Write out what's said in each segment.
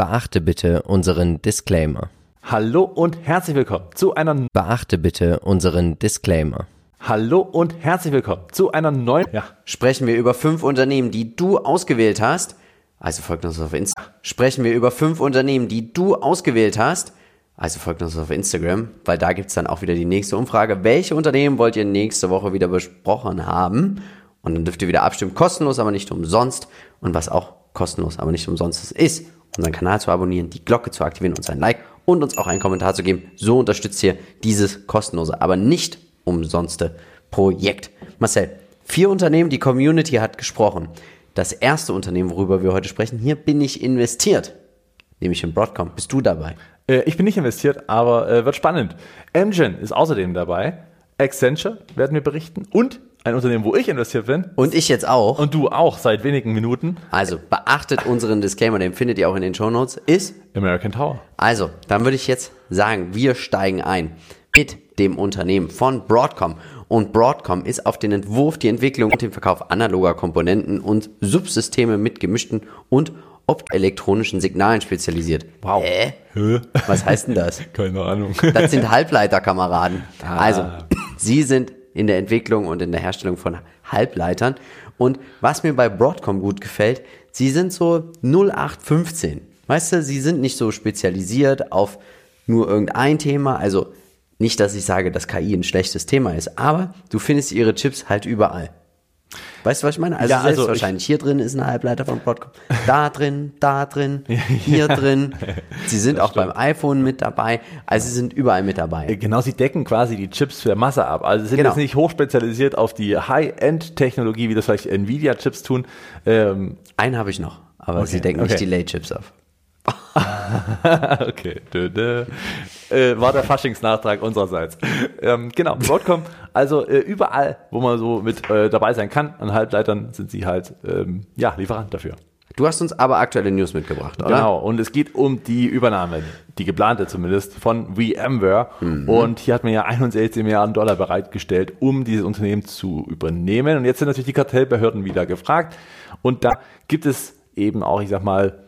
Beachte bitte unseren Disclaimer. Hallo und herzlich willkommen zu einer Beachte bitte unseren Disclaimer. Hallo und herzlich willkommen zu einer neuen ja. Sprechen wir über fünf Unternehmen, die du ausgewählt hast. Also folgt uns auf Instagram. Sprechen wir über fünf Unternehmen, die du ausgewählt hast. Also folgt uns auf Instagram, weil da gibt's dann auch wieder die nächste Umfrage. Welche Unternehmen wollt ihr nächste Woche wieder besprochen haben? Und dann dürft ihr wieder abstimmen. Kostenlos, aber nicht umsonst. Und was auch kostenlos, aber nicht umsonst ist, unseren Kanal zu abonnieren, die Glocke zu aktivieren, uns ein Like und uns auch einen Kommentar zu geben. So unterstützt ihr dieses kostenlose, aber nicht umsonste Projekt. Marcel, vier Unternehmen, die Community hat gesprochen. Das erste Unternehmen, worüber wir heute sprechen, hier bin ich investiert, nämlich in Broadcom. Bist du dabei? Äh, ich bin nicht investiert, aber äh, wird spannend. Amgen ist außerdem dabei. Accenture werden wir berichten und ein Unternehmen, wo ich investiert bin. Und ich jetzt auch. Und du auch seit wenigen Minuten. Also beachtet unseren Disclaimer, den findet ihr auch in den Show Notes. Ist American Tower. Also, dann würde ich jetzt sagen, wir steigen ein mit dem Unternehmen von Broadcom. Und Broadcom ist auf den Entwurf, die Entwicklung und den Verkauf analoger Komponenten und Subsysteme mit gemischten und optoelektronischen Signalen spezialisiert. Wow. Hä? Was heißt denn das? Keine Ahnung. Das sind Halbleiterkameraden. Ah. Also, sie sind in der Entwicklung und in der Herstellung von Halbleitern. Und was mir bei Broadcom gut gefällt, sie sind so 0815. Weißt du, sie sind nicht so spezialisiert auf nur irgendein Thema. Also nicht, dass ich sage, dass KI ein schlechtes Thema ist, aber du findest ihre Chips halt überall. Weißt du, was ich meine? Also, ja, also wahrscheinlich hier drin ist ein Halbleiter von Broadcom. Da drin, da drin, hier drin. Sie sind auch stimmt. beim iPhone mit dabei. Also sie sind überall mit dabei. Äh, genau, sie decken quasi die Chips für Masse ab. Also sie sind genau. jetzt nicht hochspezialisiert auf die High-End-Technologie, wie das vielleicht Nvidia-Chips tun. Ähm, Einen habe ich noch, aber okay. sie decken okay. nicht die Late-Chips auf. okay. Dö, dö. Äh, war der Faschingsnachtrag unsererseits. Ähm, genau, Broadcom, also äh, überall, wo man so mit äh, dabei sein kann, an Halbleitern sind sie halt, ähm, ja, Lieferant dafür. Du hast uns aber aktuelle News mitgebracht, oder? Genau, und es geht um die Übernahme, die geplante zumindest, von VMware. Mhm. Und hier hat man ja 61 Milliarden Dollar bereitgestellt, um dieses Unternehmen zu übernehmen. Und jetzt sind natürlich die Kartellbehörden wieder gefragt. Und da gibt es eben auch, ich sag mal,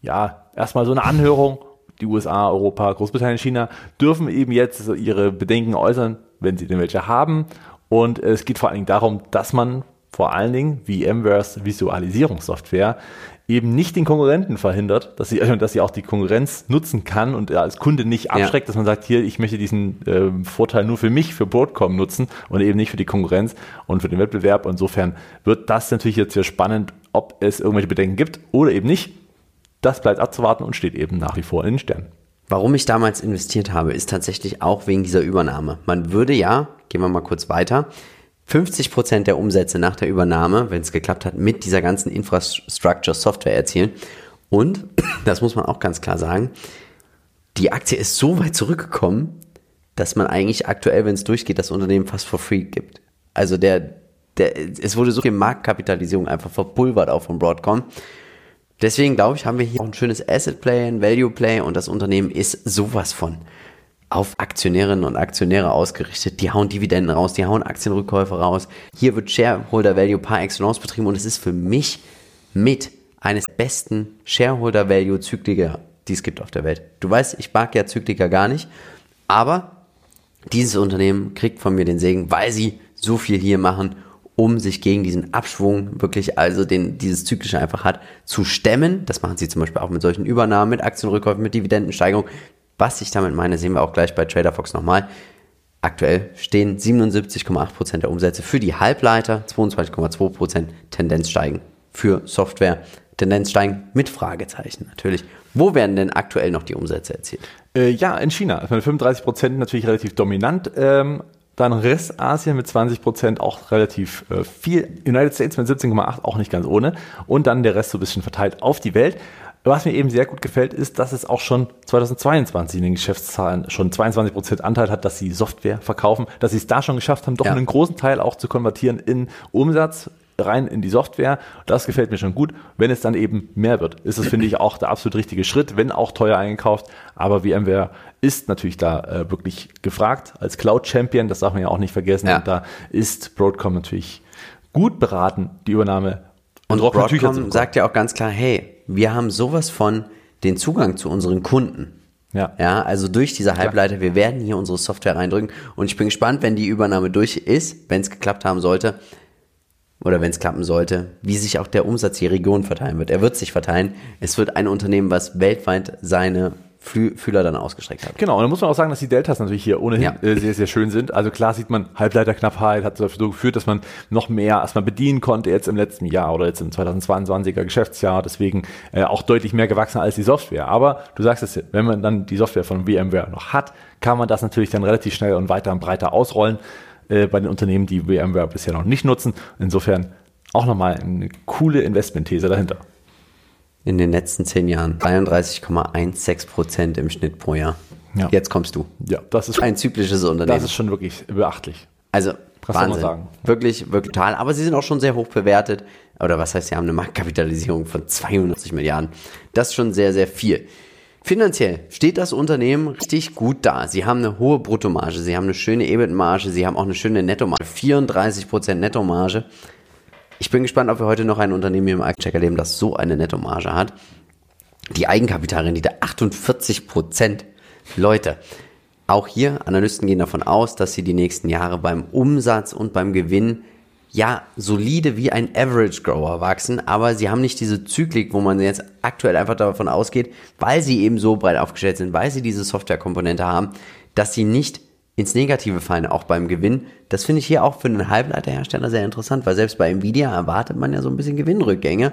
ja, erstmal so eine Anhörung. Die USA, Europa, Großbritannien, China dürfen eben jetzt ihre Bedenken äußern, wenn sie denn welche haben. Und es geht vor allen Dingen darum, dass man vor allen Dingen VMwares Visualisierungssoftware eben nicht den Konkurrenten verhindert, dass sie, dass sie auch die Konkurrenz nutzen kann und als Kunde nicht abschreckt, ja. dass man sagt, hier, ich möchte diesen äh, Vorteil nur für mich, für Broadcom nutzen und eben nicht für die Konkurrenz und für den Wettbewerb. Insofern wird das natürlich jetzt hier spannend, ob es irgendwelche Bedenken gibt oder eben nicht. Das bleibt abzuwarten und steht eben nach wie vor in den Sternen. Warum ich damals investiert habe, ist tatsächlich auch wegen dieser Übernahme. Man würde ja, gehen wir mal kurz weiter, 50 Prozent der Umsätze nach der Übernahme, wenn es geklappt hat, mit dieser ganzen Infrastructure Software erzielen. Und, das muss man auch ganz klar sagen, die Aktie ist so weit zurückgekommen, dass man eigentlich aktuell, wenn es durchgeht, das Unternehmen fast for free gibt. Also der, der, es wurde so viel Marktkapitalisierung einfach verpulvert auch von Broadcom. Deswegen glaube ich, haben wir hier auch ein schönes Asset Play, ein Value Play und das Unternehmen ist sowas von auf Aktionärinnen und Aktionäre ausgerichtet. Die hauen Dividenden raus, die hauen Aktienrückkäufe raus. Hier wird Shareholder Value par excellence betrieben und es ist für mich mit eines besten Shareholder Value Zykliker, die es gibt auf der Welt. Du weißt, ich mag ja Zykliker gar nicht, aber dieses Unternehmen kriegt von mir den Segen, weil sie so viel hier machen um sich gegen diesen Abschwung wirklich, also den dieses Zyklische einfach hat, zu stemmen. Das machen sie zum Beispiel auch mit solchen Übernahmen, mit Aktienrückkäufen, mit Dividendensteigerung. Was ich damit meine, sehen wir auch gleich bei TraderFox nochmal. Aktuell stehen 77,8% der Umsätze für die Halbleiter, 22,2% Tendenz steigen für Software, Tendenz steigen mit Fragezeichen natürlich. Wo werden denn aktuell noch die Umsätze erzielt? Äh, ja, in China. 35% natürlich relativ dominant. Ähm, dann Rest Asien mit 20 Prozent auch relativ äh, viel. United States mit 17,8 auch nicht ganz ohne. Und dann der Rest so ein bisschen verteilt auf die Welt. Was mir eben sehr gut gefällt, ist, dass es auch schon 2022 in den Geschäftszahlen schon 22 Prozent Anteil hat, dass sie Software verkaufen, dass sie es da schon geschafft haben, doch ja. einen großen Teil auch zu konvertieren in Umsatz rein in die Software. Das gefällt mir schon gut. Wenn es dann eben mehr wird, ist es, finde ich, auch der absolut richtige Schritt, wenn auch teuer eingekauft. Aber VMware ist natürlich da äh, wirklich gefragt als Cloud-Champion. Das darf man ja auch nicht vergessen. Ja. Und da ist Broadcom natürlich gut beraten, die Übernahme. Und, und Broadcom sagt ja auch ganz klar, hey, wir haben sowas von den Zugang zu unseren Kunden. Ja. Ja, also durch diese Halbleiter, wir werden hier unsere Software reindrücken und ich bin gespannt, wenn die Übernahme durch ist, wenn es geklappt haben sollte, oder wenn es klappen sollte, wie sich auch der Umsatz die Region verteilen wird. Er wird sich verteilen. Es wird ein Unternehmen, was weltweit seine Fühler dann ausgestreckt hat. Genau, und dann muss man auch sagen, dass die Deltas natürlich hier ohnehin Ja. äh, sehr, sehr schön sind. Also klar sieht man, Halbleiterknappheit hat dazu geführt, dass man noch mehr erstmal bedienen konnte jetzt im letzten Jahr oder jetzt im 2022er Geschäftsjahr. Deswegen äh, auch deutlich mehr gewachsen als die Software. Aber du sagst es, wenn man dann die Software von VMware noch hat, kann man das natürlich dann relativ schnell und weiter und breiter ausrollen äh, bei den Unternehmen, die VMware bisher noch nicht nutzen. Insofern auch nochmal eine coole Investmentthese dahinter. In den letzten zehn Jahren 33,16 Prozent im Schnitt pro Jahr. Ja. Jetzt kommst du. Ja, das ist, Ein zyklisches Unternehmen. das ist schon wirklich beachtlich. Also mal Wahnsinn. sagen. Wirklich, wirklich total. Aber sie sind auch schon sehr hoch bewertet. Oder was heißt, sie haben eine Marktkapitalisierung von 290 Milliarden. Das ist schon sehr, sehr viel. Finanziell steht das Unternehmen richtig gut da. Sie haben eine hohe Bruttomarge, sie haben eine schöne EBIT-Marge, sie haben auch eine schöne Nettomarge. 34% Nettomarge. Ich bin gespannt, ob wir heute noch ein Unternehmen hier im Aktiecheck erleben, das so eine Nettomarge hat. Die Eigenkapitalrendite 48 Prozent. Leute, auch hier, Analysten gehen davon aus, dass sie die nächsten Jahre beim Umsatz und beim Gewinn ja solide wie ein Average Grower wachsen, aber sie haben nicht diese Zyklik, wo man jetzt aktuell einfach davon ausgeht, weil sie eben so breit aufgestellt sind, weil sie diese Softwarekomponente haben, dass sie nicht ins Negative fallen, auch beim Gewinn. Das finde ich hier auch für einen Halbleiterhersteller sehr interessant, weil selbst bei Nvidia erwartet man ja so ein bisschen Gewinnrückgänge.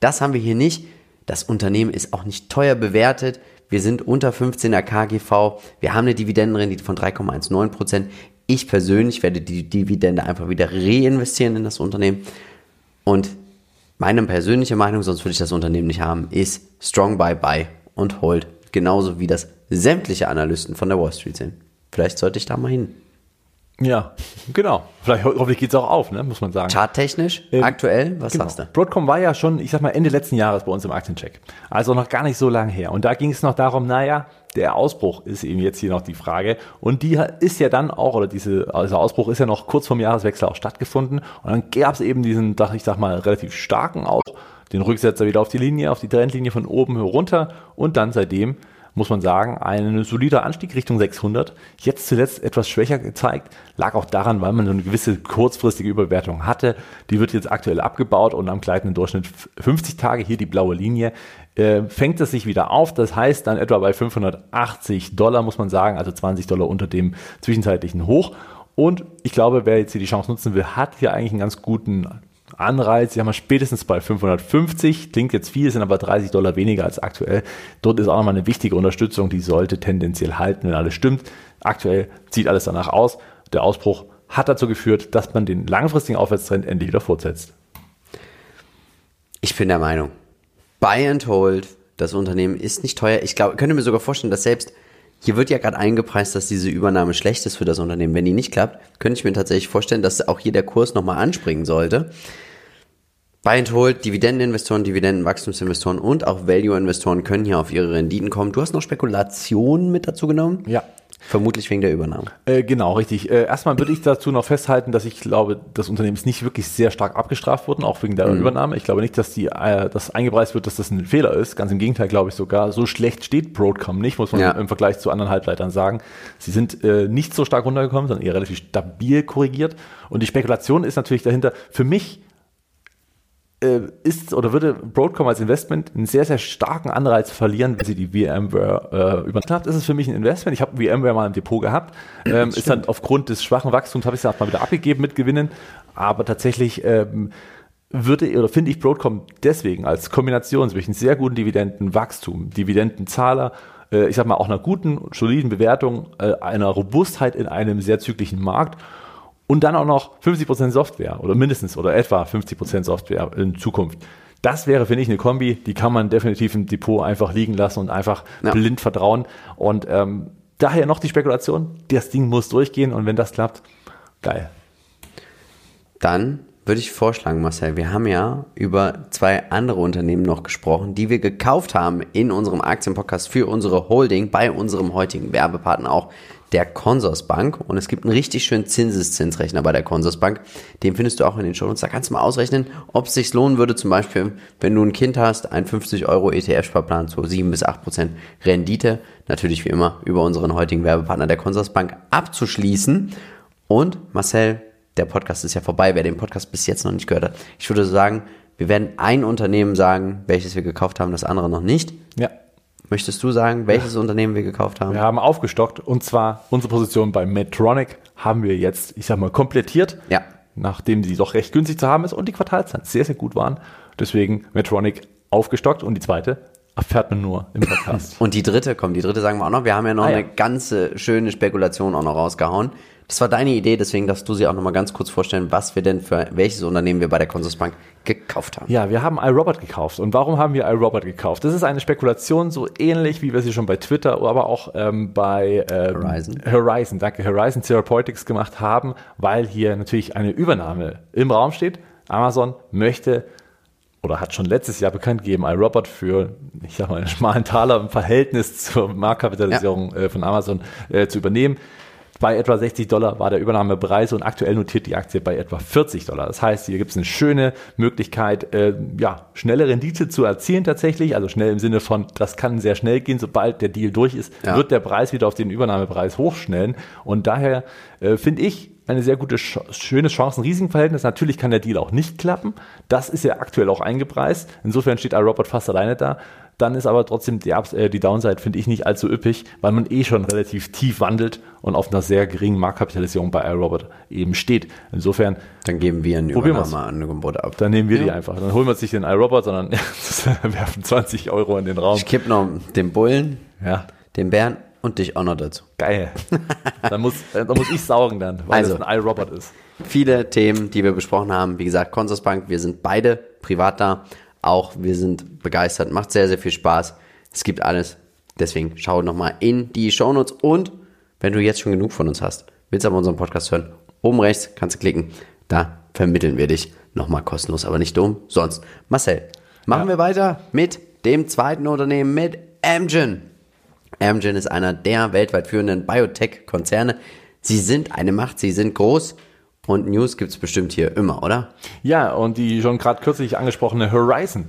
Das haben wir hier nicht. Das Unternehmen ist auch nicht teuer bewertet. Wir sind unter 15er KGV. Wir haben eine Dividendenrendite von 3,19 Prozent. Ich persönlich werde die Dividende einfach wieder reinvestieren in das Unternehmen. Und meine persönliche Meinung, sonst würde ich das Unternehmen nicht haben, ist Strong Buy Buy und Hold. Genauso wie das sämtliche Analysten von der Wall Street sind. Vielleicht sollte ich da mal hin. Ja, genau. Vielleicht ho- hoffentlich geht's auch auf, ne, muss man sagen. Charttechnisch, Ähm, aktuell, was Genau. sagst du? Broadcom war ja schon, ich sag mal, Ende letzten Jahres bei uns im Aktiencheck. Also noch gar nicht so lange her. Und da ging es noch darum, naja, der Ausbruch ist eben jetzt hier noch die Frage. Und die ist ja dann auch, oder diese, dieser Ausbruch ist ja noch kurz vorm Jahreswechsel auch stattgefunden. Und dann gab es eben diesen, ich sag mal, relativ starken Ausbruch, den Rücksetzer wieder auf die Linie, auf die Trendlinie von oben runter. Und dann seitdem muss man sagen, ein solider Anstieg Richtung 600. Jetzt zuletzt etwas schwächer gezeigt, lag auch daran, weil man so eine gewisse kurzfristige Überwertung hatte. Die wird jetzt aktuell abgebaut und am gleitenden Durchschnitt 50 Tage, hier die blaue Linie, äh, fängt es sich wieder auf. Das heißt dann etwa bei 580 Dollar, muss man sagen, also 20 Dollar unter dem zwischenzeitlichen Hoch. Und ich glaube, wer jetzt hier die Chance nutzen will, hat hier eigentlich einen ganz guten Anreiz. Sie haben wir spätestens bei 550, klingt jetzt viel, sind aber 30 Dollar weniger als aktuell. Dort ist auch nochmal eine wichtige Unterstützung, die sollte tendenziell halten, wenn alles stimmt. Aktuell sieht alles danach aus. Der Ausbruch hat dazu geführt, dass man den langfristigen Aufwärtstrend endlich wieder fortsetzt. Ich bin der Meinung, Buy and Hold, das Unternehmen ist nicht teuer. Ich glaube, könnte mir sogar vorstellen, dass selbst hier wird ja gerade eingepreist, dass diese Übernahme schlecht ist für das Unternehmen. Wenn die nicht klappt, könnte ich mir tatsächlich vorstellen, dass auch hier der Kurs nochmal anspringen sollte. Buy and Hold, Dividendeninvestoren, Dividendenwachstumsinvestoren und auch Value-Investoren können hier auf ihre Renditen kommen. Du hast noch Spekulationen mit dazu genommen? Ja. Vermutlich wegen der Übernahme. Äh, genau, richtig. Äh, erstmal würde ich dazu noch festhalten, dass ich glaube, das Unternehmen ist nicht wirklich sehr stark abgestraft worden, auch wegen der Übernahme. Ich glaube nicht, dass die, äh, das eingepreist wird, dass das ein Fehler ist. Ganz im Gegenteil, glaube ich sogar. So schlecht steht Broadcom nicht, muss man Ja. im Vergleich zu anderen Halbleitern sagen. Sie sind äh, nicht so stark runtergekommen, sondern eher relativ stabil korrigiert. Und die Spekulation ist natürlich dahinter. Für mich ist oder würde Broadcom als Investment einen sehr, sehr starken Anreiz verlieren, wenn sie die VMware äh, übernimmt. Ist für mich ein Investment. Ich habe VMware mal im Depot gehabt. Ähm, ist dann aufgrund des schwachen Wachstums, habe ich es dann auch mal wieder abgegeben mit Gewinnen. Aber tatsächlich ähm, würde oder finde ich Broadcom deswegen als Kombination zwischen sehr guten Dividendenwachstum, Dividendenzahler, äh, ich sag mal auch einer guten, soliden Bewertung, äh, einer Robustheit in einem sehr zyklischen Markt und dann auch noch 50% Software oder mindestens oder etwa 50% Software in Zukunft. Das wäre, finde ich, eine Kombi, die kann man definitiv im Depot einfach liegen lassen und einfach Ja. blind vertrauen. Und ähm, daher noch die Spekulation, das Ding muss durchgehen und wenn das klappt, geil. Dann würde ich vorschlagen, Marcel, wir haben ja über zwei andere Unternehmen noch gesprochen, die wir gekauft haben in unserem Aktienpodcast für unsere Holding, bei unserem heutigen Werbepartner auch, der Consorsbank. Und es gibt einen richtig schönen Zinseszinsrechner bei der Consorsbank. Den findest du auch in den Show. Und da kannst du mal ausrechnen, ob es sich lohnen würde, zum Beispiel, wenn du ein Kind hast, ein 50 Euro ETF-Sparplan zu 7 bis 8 Prozent Rendite, natürlich wie immer über unseren heutigen Werbepartner der Consorsbank abzuschließen. Und Marcel, der Podcast ist ja vorbei, wer den Podcast bis jetzt noch nicht gehört hat. Ich würde sagen, wir werden ein Unternehmen sagen, welches wir gekauft haben, das andere noch nicht. Ja. Möchtest du sagen, welches Unternehmen wir gekauft haben? Wir haben aufgestockt und zwar unsere Position bei Medtronic haben wir jetzt, ich sag mal, komplettiert. Ja. Nachdem sie doch recht günstig zu haben ist und die Quartalszahlen sehr, sehr gut waren. Deswegen Medtronic aufgestockt und die zweite erfährt man nur im Podcast. Und die dritte, komm, die dritte sagen wir auch noch. Wir haben ja noch Ah, ja. eine ganze schöne Spekulation auch noch rausgehauen. Das war deine Idee, deswegen darfst du sie auch noch mal ganz kurz vorstellen, was wir denn für welches Unternehmen wir bei der Consorsbank gekauft haben. Ja, wir haben iRobot gekauft. Und warum haben wir iRobot gekauft? Das ist eine Spekulation, so ähnlich wie wir sie schon bei Twitter, aber auch ähm, bei ähm, Horizon. Horizon, danke, Horizon Therapeutics gemacht haben, weil hier natürlich eine Übernahme im Raum steht. Amazon möchte oder hat schon letztes Jahr bekannt gegeben, iRobot für, ich sag mal, einen schmalen Taler im Verhältnis zur Marktkapitalisierung äh, von Amazon äh, zu übernehmen. Bei etwa 60 Dollar war der Übernahmepreis und aktuell notiert die Aktie bei etwa 40 Dollar. Das heißt, hier gibt es eine schöne Möglichkeit, äh, ja, schnelle Rendite zu erzielen tatsächlich. Also schnell im Sinne von, das kann sehr schnell gehen. Sobald der Deal durch ist, Ja. wird der Preis wieder auf den Übernahmepreis hochschnellen. Und daher äh, finde ich eine sehr gute, Ch schönes Chancen-Risiken-Verhältnis. Natürlich kann der Deal auch nicht klappen. Das ist ja aktuell auch eingepreist. Insofern steht iRobot fast alleine da. Dann ist aber trotzdem die, Ups äh, die Downside, finde ich, nicht allzu üppig, weil man eh schon relativ tief wandelt und auf einer sehr geringen Marktkapitalisierung bei iRobot eben steht. Insofern, Dann geben wir ein. Übernahmeangebot ab. dann nehmen wir die Ja. einfach. Dann holen wir uns nicht den iRobot, sondern werfen 20 Euro in den Raum. Ich kipp noch den Bullen, Ja, den Bären und dich auch noch dazu. geil. dann, muss, äh, dann muss ich saugen dann, weil Also. das ein iRobot ist. Viele Themen, die wir besprochen haben. Wie gesagt, Consorsbank, wir sind beide privat da. Auch wir sind begeistert, macht sehr, sehr viel Spaß. Es gibt alles. Deswegen schau nochmal in die Shownotes und wenn du jetzt schon genug von uns hast, willst aber unseren Podcast hören, oben rechts kannst du klicken. Da vermitteln wir dich nochmal kostenlos, aber nicht dumm. Sonst. Marcel, machen wir weiter mit dem zweiten Unternehmen, mit Amgen. Amgen ist einer der weltweit führenden Biotech-Konzerne. Sie sind eine Macht, sie sind groß und News gibt's bestimmt hier immer, oder? Ja, und die schon gerade kürzlich angesprochene Horizon,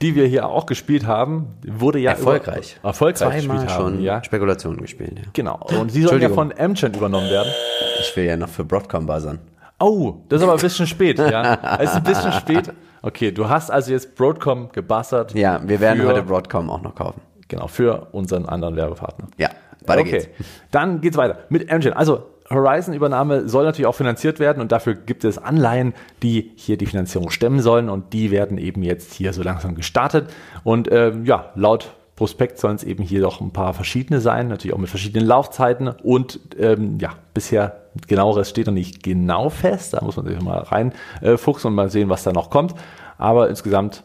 die wir hier auch gespielt haben, wurde ja Erfolgreich. Über, erfolgreich Zweimal gespielt haben, schon ja. Spekulationen gespielt. Ja. Genau. Und die sollen ja von Amgen übernommen werden. Ich will ja noch für Broadcom buzzern. Oh, das ist aber ein bisschen spät, ja. Es ist ein bisschen spät. Okay, du hast also jetzt Broadcom gebassert. Ja, wir werden heute Broadcom auch noch kaufen. Genau, für unseren anderen Werbepartner. Ja, weiter okay. geht's. Dann geht's weiter mit Amgen. Also Horizon-Übernahme soll natürlich auch finanziert werden und dafür gibt es Anleihen, die hier die Finanzierung stemmen sollen und die werden eben jetzt hier so langsam gestartet. Und ähm, ja, laut Prospekt sollen es eben hier doch ein paar verschiedene sein, natürlich auch mit verschiedenen Laufzeiten und ähm, ja, bisher genaueres steht noch nicht genau fest, da muss man sich mal reinfuchsen und mal sehen, was da noch kommt. Aber insgesamt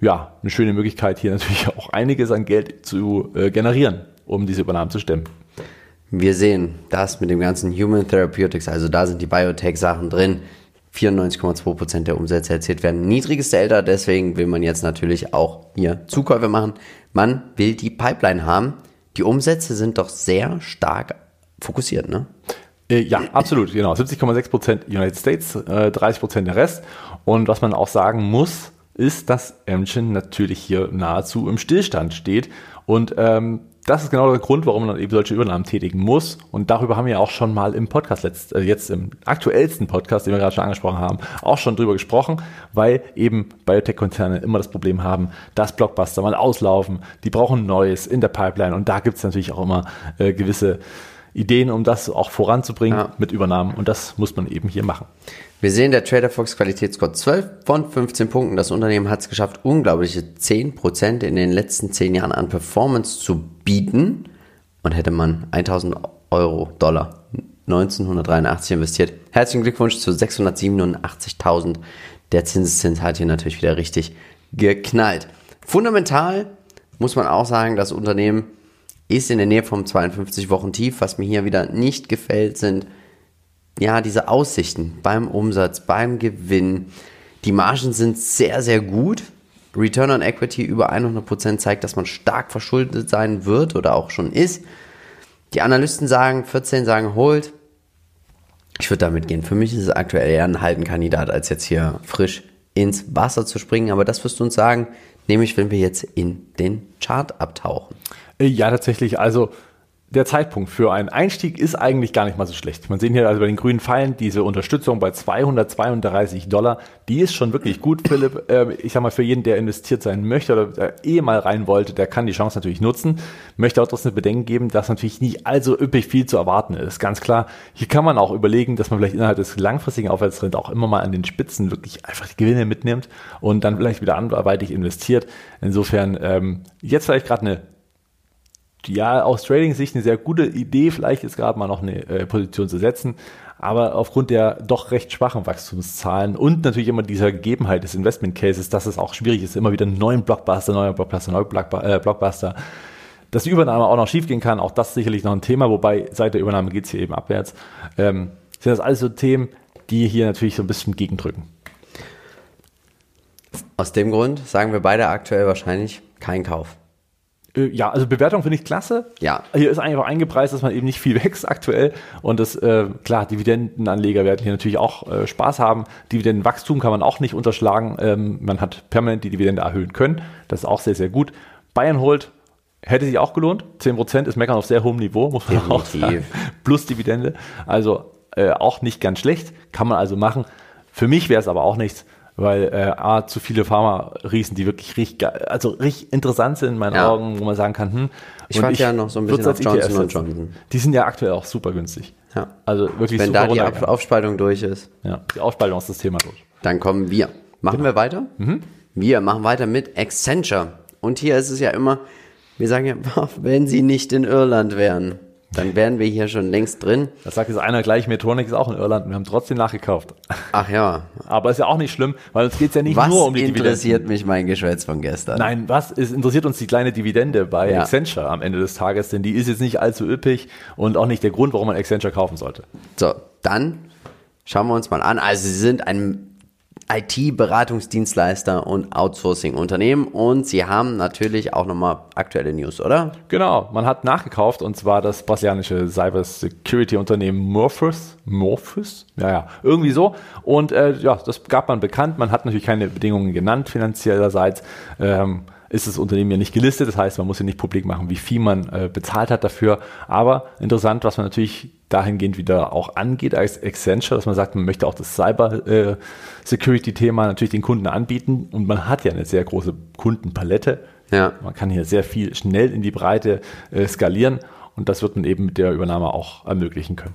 ja, eine schöne Möglichkeit hier natürlich auch einiges an Geld zu äh, generieren, um diese Übernahmen zu stemmen. Wir sehen das mit dem ganzen Human Therapeutics, also da sind die Biotech-Sachen drin. 94,2% der Umsätze erzielt werden. Niedriges Delta, deswegen will man jetzt natürlich auch hier Zukäufe machen. Man will die Pipeline haben. Die Umsätze sind doch sehr stark fokussiert, ne? Äh, ja, absolut, genau. 70,6% United States, äh, 30% der Rest. Und was man auch sagen muss, ist, dass Amgen natürlich hier nahezu im Stillstand steht. Und ähm, das ist genau der Grund, warum man eben solche Übernahmen tätigen muss. Und darüber haben wir ja auch schon mal im Podcast, letzt, äh, jetzt im aktuellsten Podcast, den wir gerade schon angesprochen haben, auch schon drüber gesprochen, weil eben Biotech-Konzerne immer das Problem haben, dass Blockbuster mal auslaufen, die brauchen Neues in der Pipeline. Und da gibt es natürlich auch immer äh, gewisse Ideen, um das auch voranzubringen Ja. mit Übernahmen. Und das muss man eben hier machen. Wir sehen der Trader Fox Qualitätsscore 12 von 15 Punkten. Das Unternehmen hat es geschafft, unglaubliche 10% in den letzten 10 Jahren an Performance zu bieten. Und hätte man 1000 Euro, Dollar 1983 investiert. Herzlichen Glückwunsch zu 687.000. Der Zinseszins hat hier natürlich wieder richtig geknallt. Fundamental muss man auch sagen, das Unternehmen ist in der Nähe vom 52 Wochen Tief. Was mir hier wieder nicht gefällt, sind ja, diese Aussichten beim Umsatz, beim Gewinn. Die Margen sind sehr, sehr gut. Return on Equity über 100% zeigt, dass man stark verschuldet sein wird oder auch schon ist. Die Analysten sagen 14, sagen hold. Ich würde damit gehen. Für mich ist es aktuell eher ein Haltenkandidat, als jetzt hier frisch ins Wasser zu springen. Aber das wirst du uns sagen, nämlich wenn wir jetzt in den Chart abtauchen. Äh, ja, tatsächlich. Also der Zeitpunkt für einen Einstieg ist eigentlich gar nicht mal so schlecht. Man sieht hier also bei den grünen Pfeilen diese Unterstützung bei 232 Dollar. Die ist schon wirklich gut, Philipp. Ähm, ich sag mal, für jeden, der investiert sein möchte oder eh mal rein wollte, der kann die Chance natürlich nutzen. Möchte auch trotzdem Bedenken geben, dass natürlich nicht allzu üppig viel zu erwarten ist. Ganz klar. Hier kann man auch überlegen, dass man vielleicht innerhalb des langfristigen Aufwärtstrends auch immer mal an den Spitzen wirklich einfach die Gewinne mitnimmt und dann vielleicht wieder anderweitig investiert. Insofern ähm, jetzt vielleicht gerade eine ja, aus Trading-Sicht eine sehr gute Idee, vielleicht jetzt gerade mal noch eine äh, Position zu setzen. Aber aufgrund der doch recht schwachen Wachstumszahlen und natürlich immer dieser Gegebenheit des Investment Cases, dass es auch schwierig ist, immer wieder einen neuen Blockbuster, neuer Blockbuster, neuer äh, Blockbuster, dass die Übernahme auch noch schiefgehen kann, auch das sicherlich noch ein Thema, wobei seit der Übernahme geht es hier eben abwärts. Ähm, sind das alles so Themen, die hier natürlich so ein bisschen gegendrücken. Aus dem Grund sagen wir beide aktuell wahrscheinlich kein Kauf. Äh, ja, also Bewertung finde ich klasse. Ja. Hier ist einfach eingepreist, dass man eben nicht viel wächst aktuell. Und das, äh, klar, Dividendenanleger werden hier natürlich auch äh, Spaß haben. Dividendenwachstum kann man auch nicht unterschlagen. Ähm, man hat permanent die Dividende erhöhen können. Das ist auch sehr, sehr gut. Bayern holt hätte sich auch gelohnt. 10% ist Meckern auf sehr hohem Niveau, muss man Definitiv. auch sagen. Plus Dividende. Also äh, auch nicht ganz schlecht. Kann man also machen. Für mich wäre es aber auch nichts weil äh, A, zu viele Pharma-Riesen, die wirklich richtig, also richtig interessant sind in meinen ja. Augen, wo man sagen kann, hm. Ich fand ja noch so ein bisschen auf Johnson und Johnson. Die sind ja aktuell auch super günstig. Ja. Also wirklich Wenn da die Aufspaltung durch ist. Ja, die Aufspaltung ist das Thema durch. Dann kommen wir. Machen genau. wir weiter? Mhm. Wir machen weiter mit Accenture. Und hier ist es ja immer, wir sagen ja, wenn sie nicht in Irland wären. Dann wären wir hier schon längst drin. Das sagt jetzt einer gleich, Metronic ist auch in Irland und wir haben trotzdem nachgekauft. Ach ja. Aber ist ja auch nicht schlimm, weil uns geht es ja nicht was nur um die Dividende. Was interessiert mich mein Geschwätz von gestern? Nein, was ist, interessiert uns die kleine Dividende bei ja. Accenture am Ende des Tages, denn die ist jetzt nicht allzu üppig und auch nicht der Grund, warum man Accenture kaufen sollte. So, dann schauen wir uns mal an. Also sie sind ein IT-Beratungsdienstleister und Outsourcing-Unternehmen und sie haben natürlich auch nochmal aktuelle News, oder? Genau, man hat nachgekauft und zwar das brasilianische Cyber-Security-Unternehmen Morphus. Morphus? Ja, ja, irgendwie so. Und äh, ja, das gab man bekannt. Man hat natürlich keine Bedingungen genannt finanziellerseits. Ähm, ist das Unternehmen ja nicht gelistet. Das heißt, man muss ja nicht publik machen, wie viel man äh, bezahlt hat dafür. Aber interessant, was man natürlich dahingehend wieder auch angeht als Accenture, dass man sagt, man möchte auch das Cyber äh, Security Thema natürlich den Kunden anbieten. Und man hat ja eine sehr große Kundenpalette. Ja. Man kann hier sehr viel schnell in die Breite äh, skalieren. Und das wird man eben mit der Übernahme auch ermöglichen können.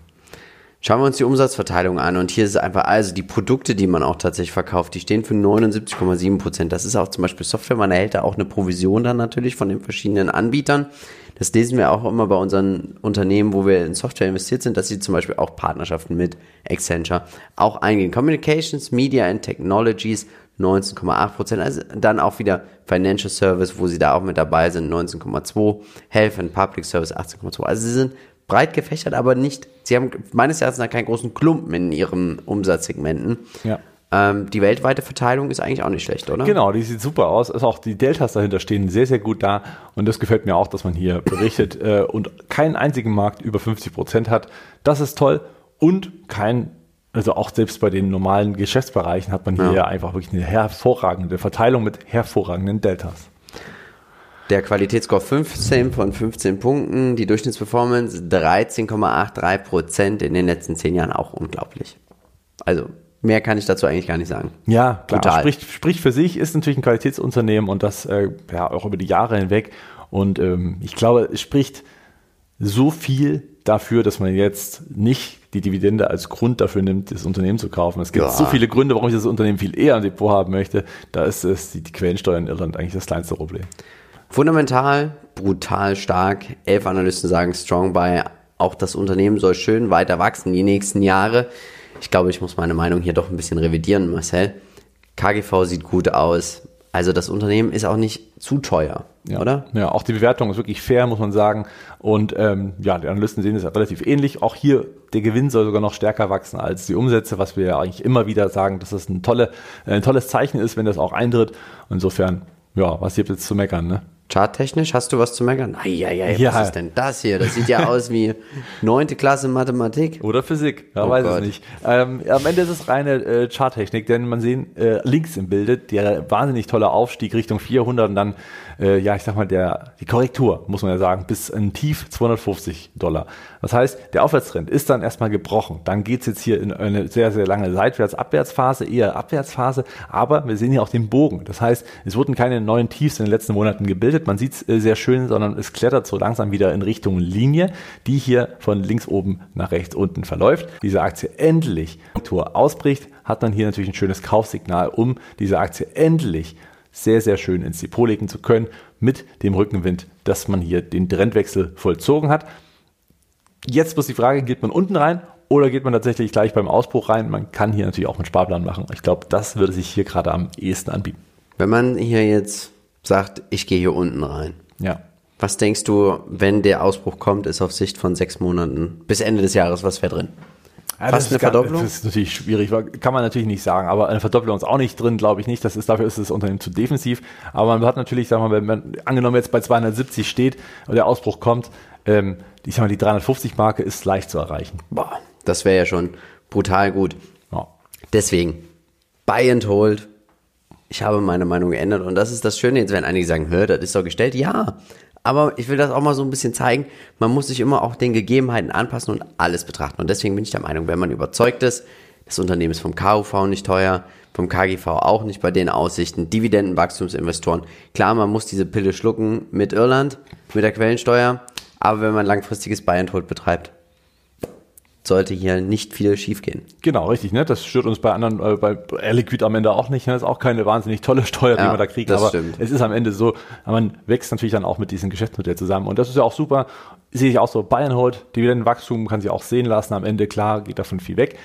Schauen wir uns die Umsatzverteilung an und hier ist einfach, also die Produkte, die man auch tatsächlich verkauft, die stehen für 79,7 Prozent. Das ist auch zum Beispiel Software, man erhält da auch eine Provision dann natürlich von den verschiedenen Anbietern. Das lesen wir auch immer bei unseren Unternehmen, wo wir in Software investiert sind, dass sie zum Beispiel auch Partnerschaften mit Accenture auch eingehen. Communications, Media and Technologies 19,8 Prozent. Also dann auch wieder Financial Service, wo sie da auch mit dabei sind, 19,2. Health and Public Service 18,2. Also sie sind breit gefächert, aber nicht, sie haben meines Erachtens keinen großen Klumpen in ihren Umsatzsegmenten. Ja. Ähm, die weltweite Verteilung ist eigentlich auch nicht schlecht, oder? Genau, die sieht super aus. Also auch die Deltas dahinter stehen sehr, sehr gut da. Und das gefällt mir auch, dass man hier berichtet äh, und keinen einzigen Markt über 50 Prozent hat. Das ist toll. Und kein also auch selbst bei den normalen Geschäftsbereichen hat man hier ja. einfach wirklich eine hervorragende Verteilung mit hervorragenden Deltas. Der Qualitätsscore 15 von 15 Punkten, die Durchschnittsperformance 13,83 Prozent in den letzten 10 Jahren auch unglaublich. Also mehr kann ich dazu eigentlich gar nicht sagen. Ja, klar. Total. Spricht, spricht für sich, ist natürlich ein Qualitätsunternehmen und das äh, ja auch über die Jahre hinweg. Und ähm, ich glaube, es spricht so viel dafür, dass man jetzt nicht die Dividende als Grund dafür nimmt, das Unternehmen zu kaufen. Es gibt ja. so viele Gründe, warum ich das Unternehmen viel eher im Depot haben möchte. Da ist es die, die Quellensteuer in Irland eigentlich das kleinste Problem. Fundamental, brutal stark. Elf Analysten sagen Strong Buy. Auch das Unternehmen soll schön weiter wachsen die nächsten Jahre. Ich glaube, ich muss meine Meinung hier doch ein bisschen revidieren, Marcel. KGV sieht gut aus. Also das Unternehmen ist auch nicht zu teuer, ja. oder? Ja, auch die Bewertung ist wirklich fair, muss man sagen. Und ähm, ja, die Analysten sehen es ja relativ ähnlich. Auch hier, der Gewinn soll sogar noch stärker wachsen als die Umsätze, was wir ja eigentlich immer wieder sagen, dass das ein, tolle, ein tolles Zeichen ist, wenn das auch eintritt. Insofern, ja, was gibt jetzt zu meckern, ne? Charttechnisch hast du was zu meckern? Eieiei, Ja. was ist denn das hier? Das sieht ja aus wie neunte Klasse Mathematik. Oder Physik, ja, Oh weiß Gott. es nicht. Ähm, am Ende ist es reine äh, Charttechnik, denn man sehen äh, links im Bilde der wahnsinnig tolle Aufstieg Richtung 400 und dann, äh, ja, ich sag mal, der, die Korrektur, muss man ja sagen, bis ein Tief 250 Dollar. Das heißt, der Aufwärtstrend ist dann erstmal gebrochen. Dann geht's jetzt hier in eine sehr, sehr lange Seitwärts-Abwärtsphase, eher Abwärtsphase, aber wir sehen hier auch den Bogen. Das heißt, es wurden keine neuen Tiefs in den letzten Monaten gebildet. Man sieht es äh, sehr schön, sondern es klettert so langsam wieder in Richtung Linie, die hier von links oben nach rechts unten verläuft. Diese Aktie endlich Tour ausbricht, hat man hier natürlich ein schönes Kaufsignal, um diese Aktie endlich sehr, sehr schön ins Depot legen zu können mit dem Rückenwind, dass man hier den Trendwechsel vollzogen hat. Jetzt muss die Frage, geht man unten rein oder geht man tatsächlich gleich beim Ausbruch rein? Man kann hier natürlich auch einen Sparplan machen. Ich glaube, das würde sich hier gerade am ehesten anbieten. Wenn man hier jetzt sagt, ich gehe hier unten rein. Ja. Was denkst du, wenn der Ausbruch kommt, ist auf Sicht von sechs Monaten bis Ende des Jahres, was wäre drin? Ja, Fast das eine ist gar- Verdopplung? Das ist natürlich schwierig, kann man natürlich nicht sagen, aber eine Verdopplung ist auch nicht drin, glaube ich nicht. Das ist, dafür ist das Unternehmen zu defensiv. Aber man hat natürlich, sagen wir mal, wenn man angenommen jetzt bei 270 steht und der Ausbruch kommt, ähm, ich sag mal, die 350-Marke ist leicht zu erreichen. Boah, das wäre ja schon brutal gut. Ja. Deswegen, buy and hold. Ich habe meine Meinung geändert und das ist das Schöne. Jetzt werden einige sagen, hör, das ist doch gestellt. Ja, aber ich will das auch mal so ein bisschen zeigen. Man muss sich immer auch den Gegebenheiten anpassen und alles betrachten. Und deswegen bin ich der Meinung, wenn man überzeugt ist, das Unternehmen ist vom KUV nicht teuer, vom KGV auch nicht bei den Aussichten, Dividendenwachstumsinvestoren. Klar, man muss diese Pille schlucken mit Irland, mit der Quellensteuer, aber wenn man langfristiges Buy and Hold betreibt, sollte hier nicht viel schiefgehen. Genau, richtig, ne? Das stört uns bei anderen, äh, bei Air Liquid am Ende auch nicht. Ne? Das ist auch keine wahnsinnig tolle Steuer, die Ja, man da kriegt. das aber stimmt. es ist am Ende so, man wächst natürlich dann auch mit diesem Geschäftsmodell zusammen. Und das ist ja auch super. Sehe ich auch so, Buy and Hold, Dividendenwachstum kann sich auch sehen lassen. Am Ende, klar, geht davon viel weg.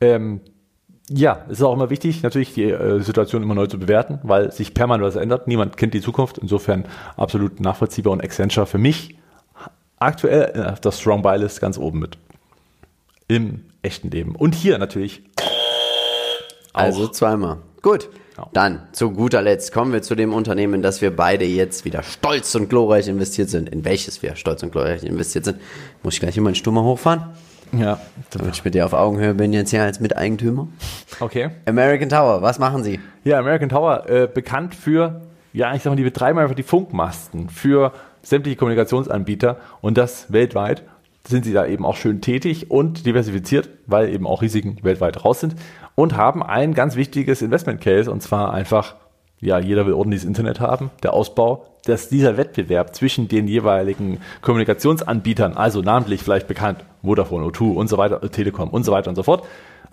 Ähm, ja, es ist auch immer wichtig, natürlich die äh, Situation immer neu zu bewerten, weil sich permanent was ändert. Niemand kennt die Zukunft. Insofern absolut nachvollziehbar und Accenture für mich aktuell äh, auf der Strong Buy List ganz oben mit. Im echten Leben. Und hier natürlich Also zweimal. Gut. Ja. Dann, zu guter Letzt, kommen wir zu dem Unternehmen, das wir beide jetzt wieder stolz und glorreich investiert sind. In welches wir stolz und glorreich investiert sind. Muss ich gleich immer einen Stummer hochfahren? Ja, Damit ich mit dir auf Augenhöhe bin jetzt hier als Miteigentümer. okay. American Tower, was machen sie? Ja, American Tower, äh, bekannt für, ja, ich sag mal, die betreiben einfach die Funkmasten für sämtliche Kommunikationsanbieter und das weltweit sind sie da eben auch schön tätig und diversifiziert, weil eben auch Risiken weltweit raus sind und haben ein ganz wichtiges Investment Case und zwar einfach, ja, jeder will ordentliches Internet haben, der Ausbau, dass dieser Wettbewerb zwischen den jeweiligen Kommunikationsanbietern, also namentlich vielleicht bekannt Vodafone, O2 und so weiter, Telekom und so weiter und so fort,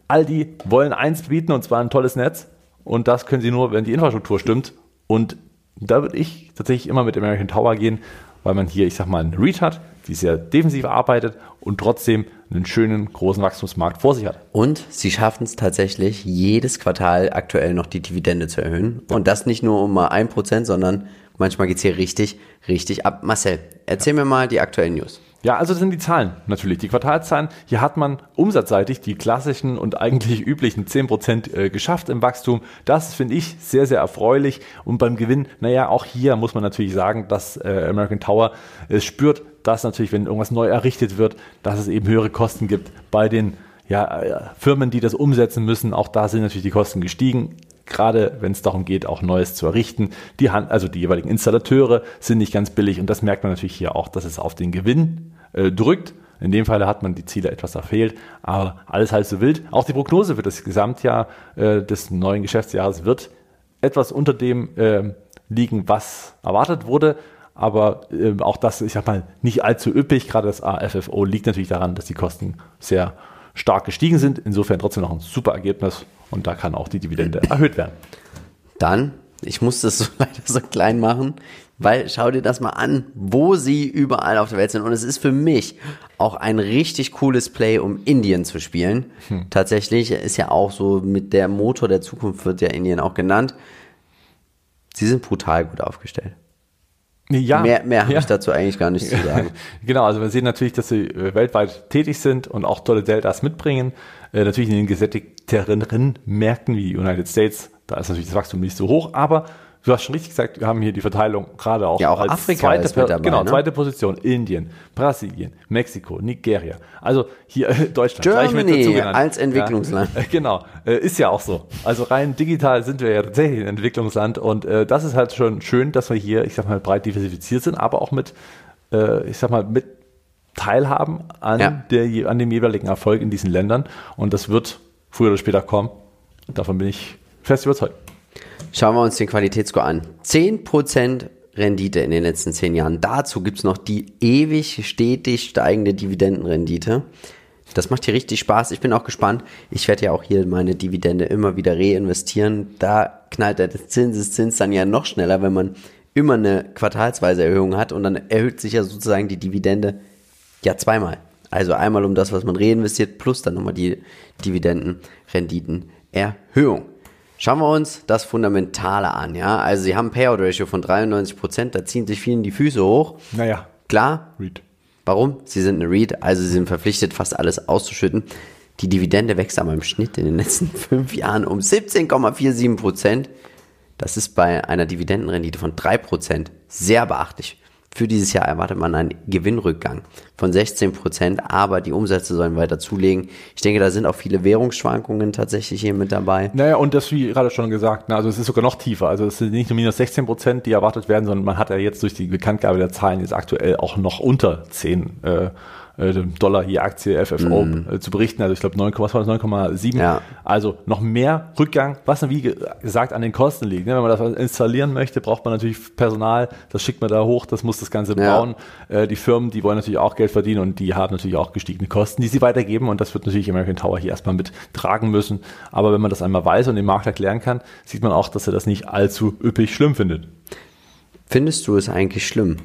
all die wollen eins bieten und zwar ein tolles Netz und das können sie nur, wenn die Infrastruktur stimmt und da würde ich tatsächlich immer mit American Tower gehen, weil man hier, ich sag mal, einen REIT hat, die sehr defensiv arbeitet und trotzdem einen schönen großen Wachstumsmarkt vor sich hat. Und sie schaffen es tatsächlich, jedes Quartal aktuell noch die Dividende zu erhöhen. Und das nicht nur um mal ein Prozent, sondern manchmal geht's hier richtig, richtig ab. Marcel, erzähl mir mal die aktuellen News. Ja, also das sind die Zahlen natürlich, die Quartalszahlen. Hier hat man umsatzseitig die klassischen und eigentlich üblichen 10% äh, geschafft im Wachstum. Das finde ich sehr, sehr erfreulich. Und beim Gewinn, naja, auch hier muss man natürlich sagen, dass äh, American Tower es spürt, dass natürlich, wenn irgendwas neu errichtet wird, dass es eben höhere Kosten gibt bei den ja, äh, Firmen, die das umsetzen müssen. Auch da sind natürlich die Kosten gestiegen gerade wenn es darum geht, auch Neues zu errichten. Die Hand, also die jeweiligen Installateure sind nicht ganz billig und das merkt man natürlich hier auch, dass es auf den Gewinn äh, drückt. In dem Fall hat man die Ziele etwas verfehlt, aber alles halb so wild. Auch die Prognose für das Gesamtjahr äh, des neuen Geschäftsjahres wird etwas unter dem äh, liegen, was erwartet wurde. Aber äh, auch das, ich sag mal, nicht allzu üppig. Gerade das AFFO liegt natürlich daran, dass die Kosten sehr stark gestiegen sind. Insofern trotzdem noch ein super Ergebnis und da kann auch die Dividende erhöht werden. Dann, ich musste es so leider so klein machen, weil schau dir das mal an, wo sie überall auf der Welt sind. Und es ist für mich auch ein richtig cooles Play, um Indien zu spielen. Tatsächlich ist ja auch so mit der Motor der Zukunft wird ja Indien auch genannt. Sie sind brutal gut aufgestellt. Ja, mehr mehr habe ja. ich dazu eigentlich gar nicht zu sagen. Genau, also wir sehen natürlich, dass sie äh, weltweit tätig sind und auch tolle Deltas mitbringen. Äh, natürlich in den gesättigteren Märkten wie die United States, da ist natürlich das Wachstum nicht so hoch, aber du hast schon richtig gesagt, wir haben hier die Verteilung gerade auch, Ja, auch als Afrika zweite, ist mit dabei, genau, ne? zweite Position. Indien, Brasilien, Mexiko, Nigeria. Also hier äh, Deutschland. Germany als Entwicklungsland. Ja, äh, genau, äh, ist ja auch so. Also rein digital sind wir ja tatsächlich ein Entwicklungsland und äh, das ist halt schon schön, dass wir hier, ich sag mal, breit diversifiziert sind, aber auch mit, äh, ich sag mal, mit teilhaben an, Ja. der, an dem jeweiligen Erfolg in diesen Ländern und das wird früher oder später kommen. Davon bin ich fest überzeugt. Schauen wir uns den Qualitätsscore an. 10% Rendite in den letzten 10 Jahren. Dazu gibt's noch die ewig stetig steigende Dividendenrendite. Das macht hier richtig Spaß. Ich bin auch gespannt. Ich werde ja auch hier meine Dividende immer wieder reinvestieren. Da knallt der Zinseszins dann ja noch schneller, wenn man immer eine quartalsweise Erhöhung hat und dann erhöht sich ja sozusagen die Dividende ja zweimal. Also einmal um das, was man reinvestiert, plus dann nochmal die Dividendenrenditenerhöhung. Schauen wir uns das Fundamentale an, ja. Also sie haben ein Payout-Ratio von 93%, da ziehen sich vielen die Füße hoch. Naja, Klar, Read. Warum? Sie sind eine REIT, also sie sind verpflichtet, fast alles auszuschütten. Die Dividende wächst aber im Schnitt in den letzten fünf Jahren um 17,47 Prozent. Das ist bei einer Dividendenrendite von 3 Prozent sehr beachtlich. Für dieses Jahr erwartet man einen Gewinnrückgang von 16 Prozent, aber die Umsätze sollen weiter zulegen. Ich denke, da sind auch viele Währungsschwankungen tatsächlich hier mit dabei. Naja, und das, wie gerade schon gesagt, ne, also es ist sogar noch tiefer. Also es sind nicht nur minus 16 Prozent, die erwartet werden, sondern man hat ja jetzt durch die Bekanntgabe der Zahlen jetzt aktuell auch noch unter 10 äh, äh, Dollar je Aktie FFO äh, zu berichten. Also ich glaube 9, was war das, 9,7. Ja. Also noch mehr Rückgang, was dann wie ge- gesagt an den Kosten liegt. Ne? Wenn man das installieren möchte, braucht man natürlich Personal, das schickt man da hoch, das muss das Ganze Ja. bauen. Äh, die Firmen, die wollen natürlich auch Geld verdienen und die haben natürlich auch gestiegene Kosten, die sie weitergeben und das wird natürlich American Tower hier erstmal mit tragen müssen. Aber wenn man das einmal weiß und dem Markt erklären kann, sieht man auch, dass er das nicht allzu üppig schlimm findet. Findest du es eigentlich schlimm,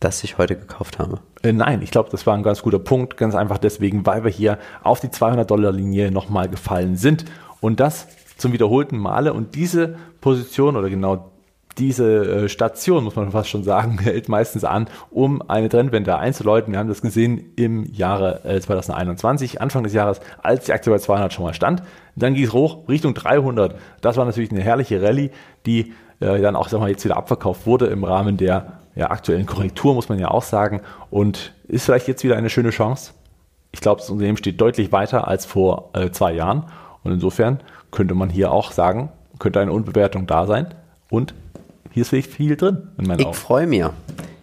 dass ich heute gekauft habe? Äh, nein, ich glaube, das war ein ganz guter Punkt, ganz einfach deswegen, weil wir hier auf die 200-Dollar-Linie nochmal gefallen sind und das zum wiederholten Male und diese Position oder genau diese äh, Station, muss man fast schon sagen, hält meistens an, um eine Trendwende einzuläuten. Wir haben das gesehen im Jahre äh, 2021, Anfang des Jahres, als die Aktie bei 200 schon mal stand. Dann ging es hoch Richtung 300. Das war natürlich eine herrliche Rallye, die äh, dann auch sag mal, jetzt wieder abverkauft wurde im Rahmen der ja, aktuellen Korrektur, muss man ja auch sagen. Und ist vielleicht jetzt wieder eine schöne Chance. Ich glaube, das Unternehmen steht deutlich weiter als vor äh, zwei Jahren. Und insofern könnte man hier auch sagen, könnte eine Unbewertung da sein. Und hier ist wirklich viel drin in meinen Ich Augen. freue mich.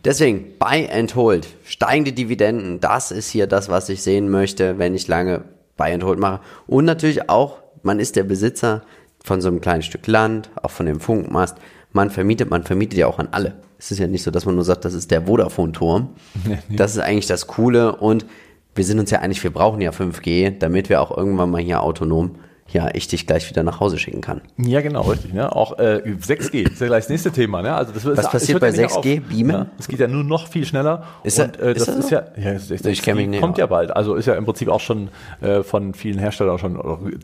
Deswegen, Buy and Hold. Steigende Dividenden, das ist hier das, was ich sehen möchte, wenn ich lange Buy and Hold mache. Und natürlich auch, man ist der Besitzer von so einem kleinen Stück Land, auch von dem Funkmast. Man vermietet, man vermietet ja auch an alle. Es ist ja nicht so, dass man nur sagt, das ist der Vodafone-Turm. Das ist eigentlich das Coole. Und wir sind uns ja einig, wir brauchen ja 5G, damit wir auch irgendwann mal hier autonom, ja, ich dich gleich wieder nach Hause schicken kann. Ja, genau, richtig. Ne? Auch äh, 6G ist ja gleich das nächste Thema. Ne? Also das Was es passiert ja bei nicht 6G? auf. Beamen? Ja, es geht ja nur noch viel schneller. Ist und äh, ist das ist so? ja, ja das, das, Ich mich nicht kommt ja bald. Also ist ja im Prinzip auch schon äh, von vielen Herstellern schon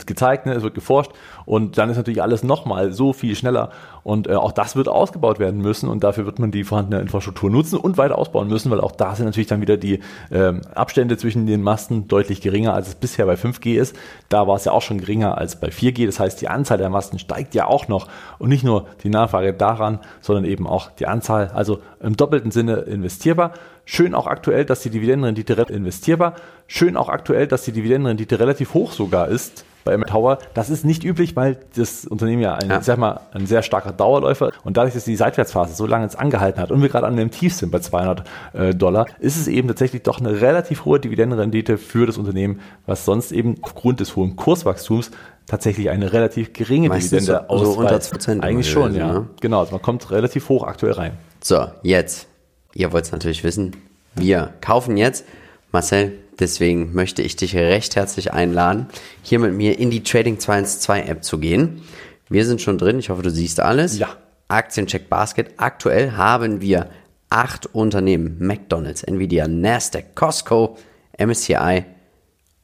gezeigt. Ne? Es wird geforscht und dann ist natürlich alles nochmal so viel schneller. Und äh, auch das wird ausgebaut werden müssen und dafür wird man die vorhandene Infrastruktur nutzen und weiter ausbauen müssen, weil auch da sind natürlich dann wieder die ähm, Abstände zwischen den Masten deutlich geringer, als es bisher bei 5G ist. Da war es ja auch schon geringer als bei 4G. Das heißt, die Anzahl der Masten steigt ja auch noch und nicht nur die Nachfrage daran, sondern eben auch die Anzahl. Also im doppelten Sinne investierbar. Schön auch aktuell, dass die Dividendenrendite re- investierbar. Schön auch aktuell, dass die Dividendenrendite relativ hoch sogar ist bei M Tower. Das ist nicht üblich, weil das Unternehmen ja ein, Ja. sag mal, ein sehr starker Dauerläufer und dadurch, dass die Seitwärtsphase so lange jetzt angehalten hat und wir gerade an dem Tief sind bei 200 äh, Dollar, ist es eben tatsächlich doch eine relativ hohe Dividendenrendite für das Unternehmen, was sonst eben aufgrund des hohen Kurswachstums tatsächlich eine relativ geringe Meistens Dividende so- so unter ausweist. 2% Eigentlich schon, gewesen, ja. ne? Genau, also man kommt relativ hoch aktuell rein. So, jetzt. Ihr wollt es natürlich wissen. Wir kaufen jetzt. Marcel, deswegen möchte ich dich recht herzlich einladen, hier mit mir in die Trading 212 App zu gehen. Wir sind schon drin. Ich hoffe, du siehst alles. Ja. Aktiencheck Basket. Aktuell haben wir acht Unternehmen. McDonald's, Nvidia, Nasdaq, Costco, MSCI,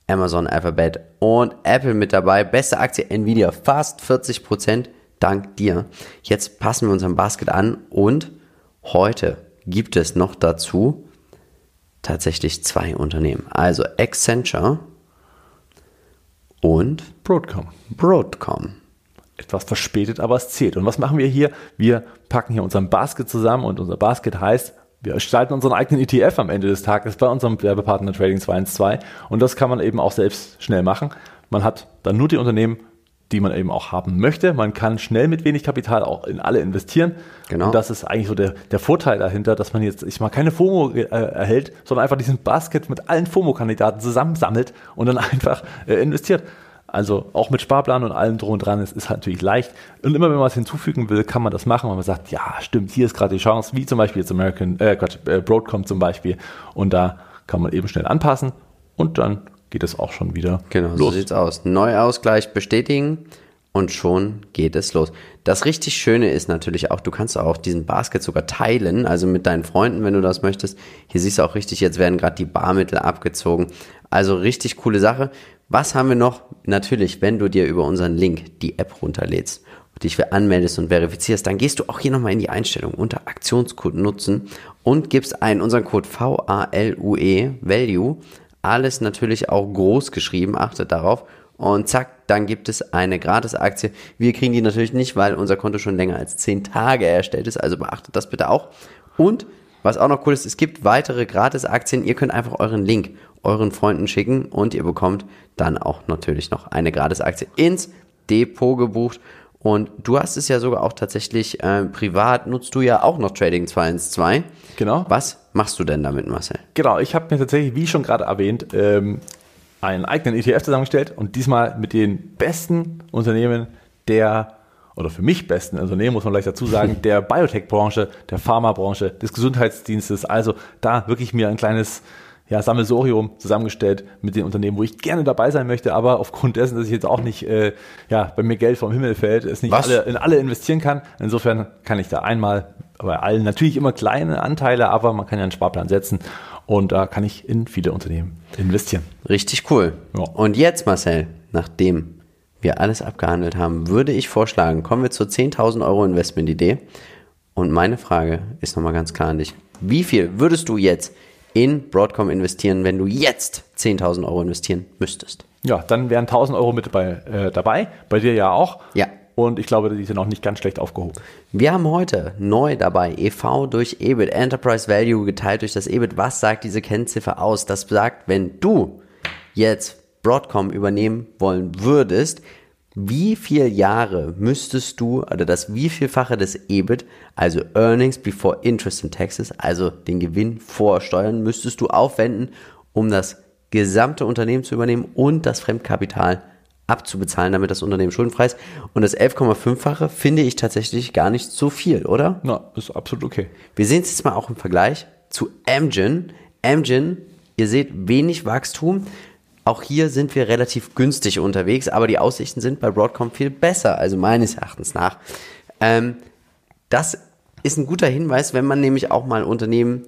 Amazon, Alphabet und Apple mit dabei. Beste Aktie Nvidia, fast 40% dank dir. Jetzt passen wir unseren Basket an und heute gibt es noch dazu tatsächlich zwei Unternehmen. Also Accenture und Broadcom. Broadcom. etwas verspätet, aber es zählt. Und was machen wir hier? Wir packen hier unseren Basket zusammen und unser Basket heißt, wir gestalten unseren eigenen ETF am Ende des Tages bei unserem Werbepartner Trading 212 und das kann man eben auch selbst schnell machen. Man hat dann nur die Unternehmen, die man eben auch haben möchte. Man kann schnell mit wenig Kapital auch in alle investieren. Genau. Und das ist eigentlich so der, der Vorteil dahinter, dass man jetzt ich mal keine FOMO äh, erhält, sondern einfach diesen Basket mit allen FOMO-Kandidaten zusammensammelt und dann einfach äh, investiert. Also auch mit Sparplan und allem drum und dran, es ist natürlich leicht. Und immer wenn man was hinzufügen will, kann man das machen, wenn man sagt, ja, stimmt, hier ist gerade die Chance, wie zum Beispiel jetzt American, äh, Gott, äh, Broadcom zum Beispiel. Und da kann man eben schnell anpassen und dann geht es auch schon wieder Genau, los. so sieht's aus. Neuausgleich bestätigen und schon geht es los. Das richtig Schöne ist natürlich auch, du kannst auch diesen Basket sogar teilen, also mit deinen Freunden, wenn du das möchtest. Hier siehst du auch richtig, jetzt werden gerade die Barmittel abgezogen. Also richtig coole Sache. Was haben wir noch? Natürlich, wenn du dir über unseren Link die App runterlädst und dich für anmeldest und verifizierst, dann gehst du auch hier nochmal in die Einstellung unter Aktionscode nutzen und gibst ein unseren Code V-A-L-U-E, Value, alles natürlich auch groß geschrieben, achtet darauf. Und zack, dann gibt es eine Gratis-Aktie. Wir kriegen die natürlich nicht, weil unser Konto schon länger als 10 Tage erstellt ist. Also beachtet das bitte auch. Und was auch noch cool ist, es gibt weitere Gratis-Aktien. Ihr könnt einfach euren Link euren Freunden schicken und ihr bekommt dann auch natürlich noch eine Gratis-Aktie ins Depot gebucht. Und du hast es ja sogar auch tatsächlich äh, privat, nutzt du ja auch noch Trading 212. Genau. Was machst du denn damit, Marcel? Genau, ich habe mir tatsächlich, wie schon gerade erwähnt, ähm, einen eigenen ETF zusammengestellt und diesmal mit den besten Unternehmen der, oder für mich besten Unternehmen, muss man gleich dazu sagen, der Biotech-Branche, der Pharmabranche, des Gesundheitsdienstes. Also da wirklich mir ein kleines ja, Sammelsorium zusammengestellt mit den Unternehmen, wo ich gerne dabei sein möchte, aber aufgrund dessen, dass ich jetzt auch nicht äh, ja, bei mir Geld vom Himmel fällt, es nicht Was? alle, in alle investieren kann. Insofern kann ich da einmal bei allen natürlich immer kleine Anteile, aber man kann ja einen Sparplan setzen und da kann ich in viele Unternehmen investieren. Richtig cool. Ja. Und jetzt, Marcel, nachdem wir alles abgehandelt haben, würde ich vorschlagen, kommen wir zur 10.000 Euro Investment-Idee. Und meine Frage ist nochmal ganz klar an dich. Wie viel würdest du jetzt in Broadcom investieren, wenn du jetzt 10.000 Euro investieren müsstest? Ja, dann wären 1000 Euro mit bei, äh, dabei, bei dir ja auch. Ja. Und ich glaube, die sind auch nicht ganz schlecht aufgehoben. Wir haben heute neu dabei EV durch EBIT, Enterprise Value geteilt durch das EBIT. Was sagt diese Kennziffer aus? Das sagt, wenn du jetzt Broadcom übernehmen wollen würdest, wie viel Jahre müsstest du, oder das wievielfache des EBIT, also Earnings before Interest and Taxes, also den Gewinn vor Steuern, müsstest du aufwenden, um das gesamte Unternehmen zu übernehmen und das Fremdkapital abzubezahlen, damit das Unternehmen schuldenfrei ist. Und das 11,5-fache finde ich tatsächlich gar nicht so viel, oder? Na, ist absolut okay. Wir sehen es jetzt mal auch im Vergleich zu Amgen. Amgen, ihr seht wenig Wachstum. Auch hier sind wir relativ günstig unterwegs, aber die Aussichten sind bei Broadcom viel besser, also meines Erachtens nach. Ähm, das ist ein guter Hinweis, wenn man nämlich auch mal Unternehmen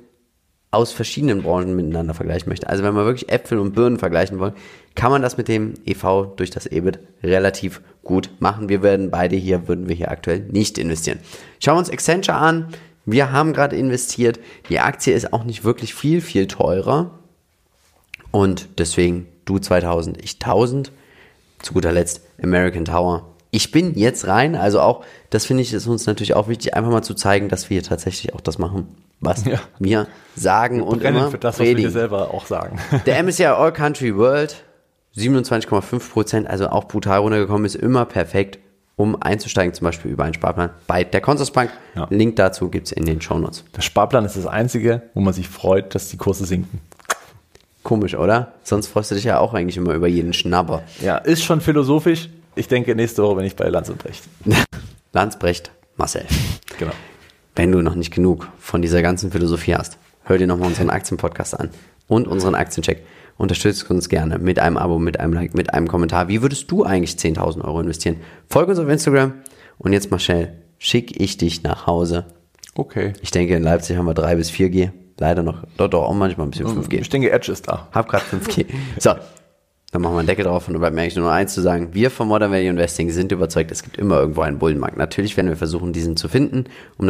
aus verschiedenen Branchen miteinander vergleichen möchte. Also wenn wir wirklich Äpfel und Birnen vergleichen wollen, kann man das mit dem EV durch das EBIT relativ gut machen. Wir werden beide hier, würden wir hier aktuell nicht investieren. Schauen wir uns Accenture an. Wir haben gerade investiert. Die Aktie ist auch nicht wirklich viel, viel teurer. Und deswegen du 2000, ich 1000. Zu guter Letzt American Tower. Ich bin jetzt rein, also auch, das finde ich, ist uns natürlich auch wichtig, einfach mal zu zeigen, dass wir tatsächlich auch das machen, was Ja. wir sagen und Brennen immer für das, was wir predigen. selber auch sagen. Der MSCI All Country World, 27,5 Prozent, also auch brutal runtergekommen, ist immer perfekt, um einzusteigen, zum Beispiel über einen Sparplan bei der Consorsbank. Ja. Link dazu gibt's in den Shownotes. Der Sparplan ist das Einzige, wo man sich freut, dass die Kurse sinken. Komisch, oder? Sonst freust du dich ja auch eigentlich immer über jeden Schnabber. Ja, ist schon philosophisch. Ich denke, nächste Woche bin ich bei Lanz und Brecht. Landsbrecht, Marcel. Genau. Wenn du noch nicht genug von dieser ganzen Philosophie hast, hör dir nochmal unseren Aktienpodcast an und unseren Aktiencheck. Unterstützt uns gerne mit einem Abo, mit einem Like, mit einem Kommentar. Wie würdest du eigentlich 10.000 Euro investieren? Folge uns auf Instagram. Und jetzt, Marcel, schick ich dich nach Hause. Okay. Ich denke, in Leipzig haben wir 3 bis 4G. Leider noch, dort auch manchmal ein bisschen 5G. Ich denke, Edge ist da. Hab grad 5G. So, dann machen wir einen Deckel drauf und dann bleibt mir eigentlich nur noch eins zu sagen. Wir von Modern Value Investing sind überzeugt, es gibt immer irgendwo einen Bullenmarkt. Natürlich werden wir versuchen, diesen zu finden, um